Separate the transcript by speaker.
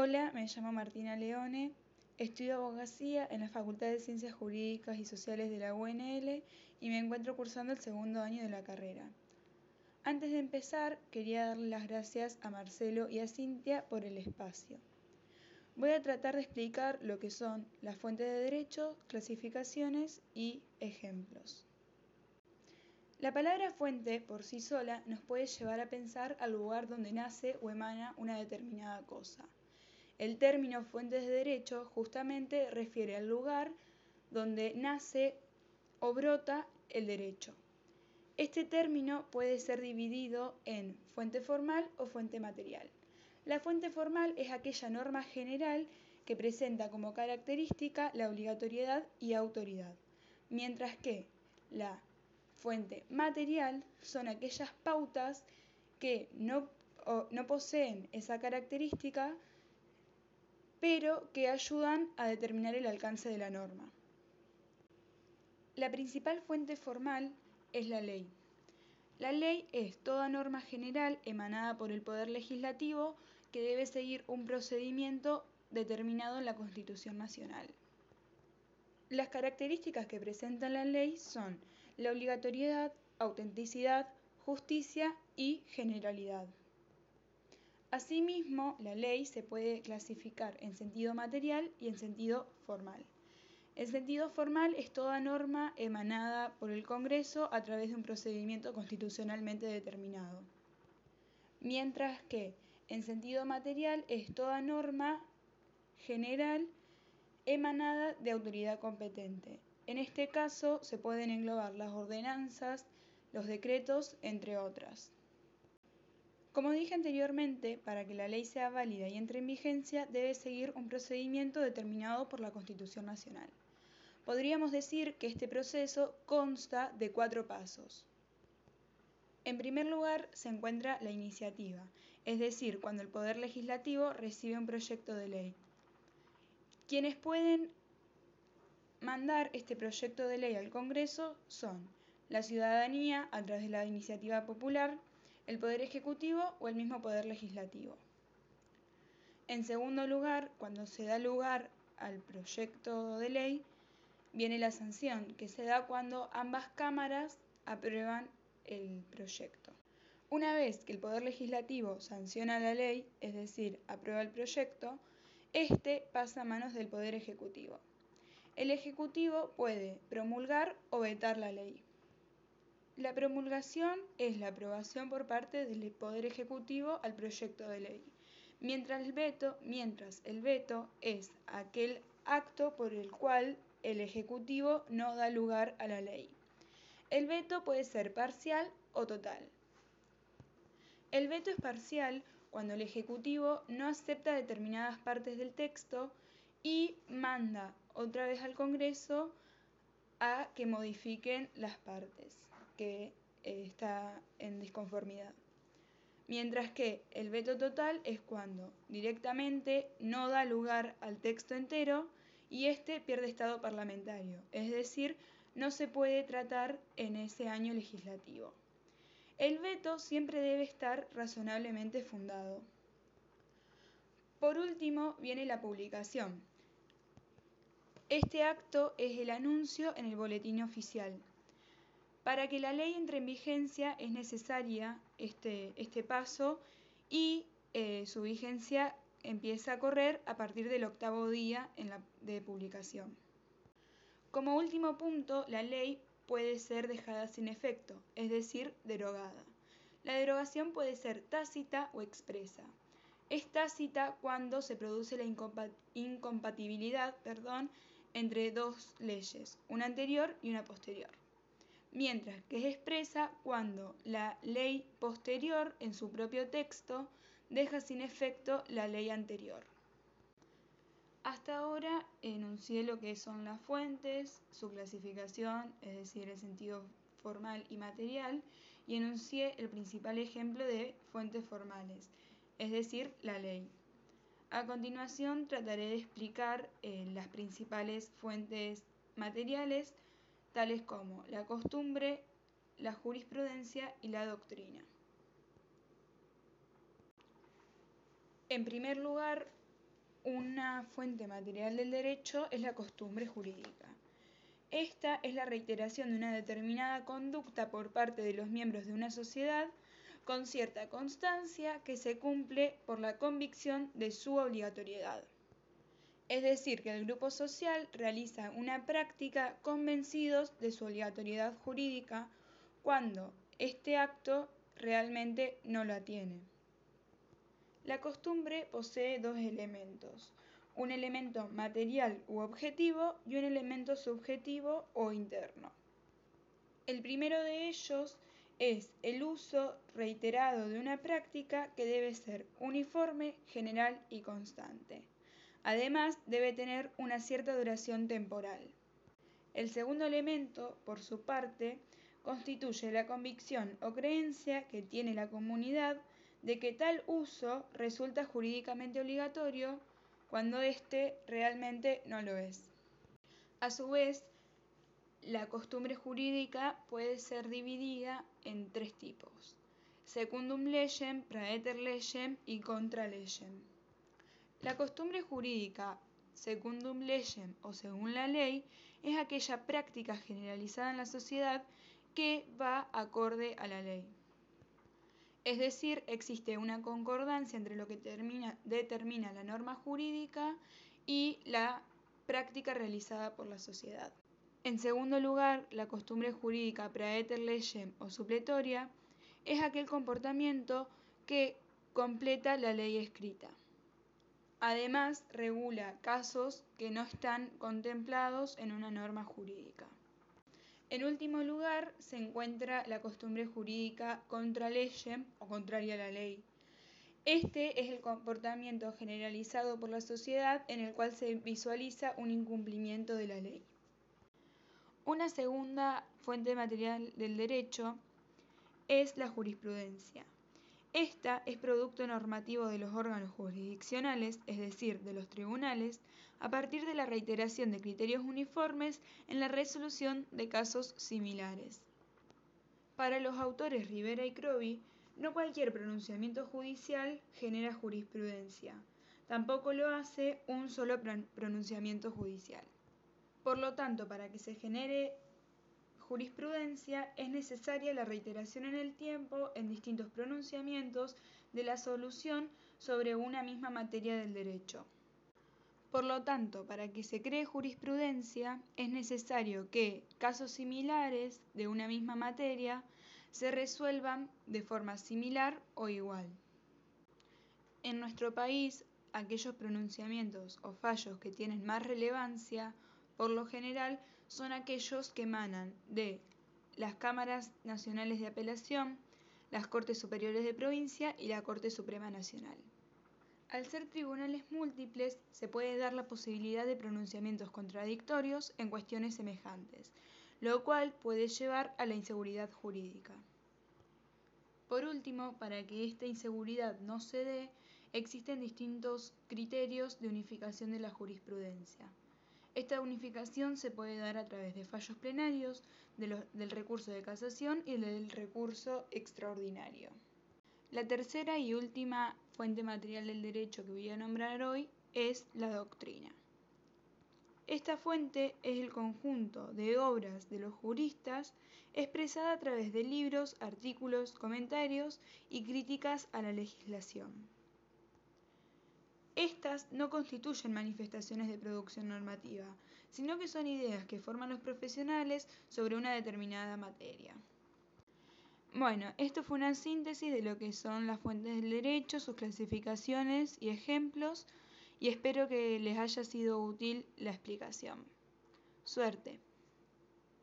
Speaker 1: Hola, me llamo Martina Leone, estudio abogacía en la Facultad de Ciencias Jurídicas y Sociales de la UNL y me encuentro cursando el segundo año de la carrera. Antes de empezar, quería darle las gracias a Marcelo y a Cintia por el espacio. Voy a tratar de explicar lo que son las fuentes de derecho, clasificaciones y ejemplos. La palabra fuente por sí sola nos puede llevar a pensar al lugar donde nace o emana una determinada cosa. El término fuentes de derecho justamente refiere al lugar donde nace o brota el derecho. Este término puede ser dividido en fuente formal o fuente material. La fuente formal es aquella norma general que presenta como característica la obligatoriedad y autoridad, mientras que la fuente material son aquellas pautas que no, no poseen esa característica, pero que ayudan a determinar el alcance de la norma. La principal fuente formal es la ley. La ley es toda norma general emanada por el Poder Legislativo que debe seguir un procedimiento determinado en la Constitución Nacional. Las características que presenta la ley son la obligatoriedad, autenticidad, justicia y generalidad. Asimismo, la ley se puede clasificar en sentido material y en sentido formal. El sentido formal es toda norma emanada por el Congreso a través de un procedimiento constitucionalmente determinado. Mientras que en sentido material es toda norma general emanada de autoridad competente. En este caso se pueden englobar las ordenanzas, los decretos, entre otras. Como dije anteriormente, para que la ley sea válida y entre en vigencia, debe seguir un procedimiento determinado por la Constitución Nacional. Podríamos decir que este proceso consta de cuatro pasos. En primer lugar, se encuentra la iniciativa, es decir, cuando el Poder Legislativo recibe un proyecto de ley. Quienes pueden mandar este proyecto de ley al Congreso son la ciudadanía a través de la iniciativa popular, el Poder Ejecutivo o el mismo Poder Legislativo. En segundo lugar, cuando se da lugar al proyecto de ley, viene la sanción, que se da cuando ambas cámaras aprueban el proyecto. Una vez que el Poder Legislativo sanciona la ley, es decir, aprueba el proyecto, este pasa a manos del Poder Ejecutivo. El Ejecutivo puede promulgar o vetar la ley. La promulgación es la aprobación por parte del Poder Ejecutivo al proyecto de ley, mientras el veto, es aquel acto por el cual el Ejecutivo no da lugar a la ley. El veto puede ser parcial o total. El veto es parcial cuando el Ejecutivo no acepta determinadas partes del texto y manda otra vez al Congreso a que modifiquen las partes que eh, está en disconformidad. Mientras que el veto total es cuando directamente no da lugar al texto entero y éste pierde estado parlamentario, es decir, no se puede tratar en ese año legislativo. El veto siempre debe estar razonablemente fundado. Por último viene la publicación, este acto es el anuncio en el boletín oficial. Para que la ley entre en vigencia es necesaria este, este paso y eh, su vigencia empieza a correr a partir del octavo día de publicación. Como último punto, la ley puede ser dejada sin efecto, es decir, derogada. La derogación puede ser tácita o expresa. Es tácita cuando se produce la incompatibilidad perdón, entre dos leyes, una anterior y una posterior. Mientras que es expresa cuando la ley posterior en su propio texto deja sin efecto la ley anterior. Hasta ahora enuncié lo que son las fuentes, su clasificación, es decir, el sentido formal y material, y enuncié el principal ejemplo de fuentes formales, es decir, la ley. A continuación trataré de explicar eh, las principales fuentes materiales, tales como la costumbre, la jurisprudencia y la doctrina. En primer lugar, una fuente material del derecho es la costumbre jurídica. Esta es la reiteración de una determinada conducta por parte de los miembros de una sociedad con cierta constancia que se cumple por la convicción de su obligatoriedad. Es decir, que el grupo social realiza una práctica convencidos de su obligatoriedad jurídica cuando este acto realmente no la tiene. La costumbre posee dos elementos, un elemento material u objetivo y un elemento subjetivo o interno. El primero de ellos es el uso reiterado de una práctica que debe ser uniforme, general y constante. Además, debe tener una cierta duración temporal. El segundo elemento, por su parte, constituye la convicción o creencia que tiene la comunidad de que tal uso resulta jurídicamente obligatorio cuando éste realmente no lo es. A su vez, la costumbre jurídica puede ser dividida en tres tipos: secundum legem, praeter legem y contra legem. La costumbre jurídica secundum legem o según la ley es aquella práctica generalizada en la sociedad que va acorde a la ley. Es decir, existe una concordancia entre lo que determina la norma jurídica y la práctica realizada por la sociedad. En segundo lugar, la costumbre jurídica praeter legem o supletoria es aquel comportamiento que completa la ley escrita. Además, regula casos que no están contemplados en una norma jurídica. En último lugar, se encuentra la costumbre jurídica contra legem o contraria a la ley. Este es el comportamiento generalizado por la sociedad en el cual se visualiza un incumplimiento de la ley. Una segunda fuente material del derecho es la jurisprudencia. Esta es producto normativo de los órganos jurisdiccionales, es decir, de los tribunales, a partir de la reiteración de criterios uniformes en la resolución de casos similares. Para los autores Rivera y Crovi, no cualquier pronunciamiento judicial genera jurisprudencia, tampoco lo hace un solo pronunciamiento judicial. Por lo tanto, para que se genere jurisprudencia es necesaria la reiteración en el tiempo en distintos pronunciamientos de la solución sobre una misma materia del derecho. Por lo tanto, para que se cree jurisprudencia es necesario que casos similares de una misma materia se resuelvan de forma similar o igual. En nuestro país, aquellos pronunciamientos o fallos que tienen más relevancia, por lo general, son aquellos que emanan de las cámaras nacionales de apelación, las Cortes Superiores de Provincia y la Corte Suprema Nacional. Al ser tribunales múltiples, se puede dar la posibilidad de pronunciamientos contradictorios en cuestiones semejantes, lo cual puede llevar a la inseguridad jurídica. Por último, para que esta inseguridad no se dé, existen distintos criterios de unificación de la jurisprudencia. Esta unificación se puede dar a través de fallos plenarios, del recurso de casación y del recurso extraordinario. La tercera y última fuente material del derecho que voy a nombrar hoy es la doctrina. Esta fuente es el conjunto de obras de los juristas expresada a través de libros, artículos, comentarios y críticas a la legislación. Estas no constituyen manifestaciones de producción normativa, sino que son ideas que forman los profesionales sobre una determinada materia. Bueno, esto fue una síntesis de lo que son las fuentes del derecho, sus clasificaciones y ejemplos, y espero que les haya sido útil la explicación. Suerte.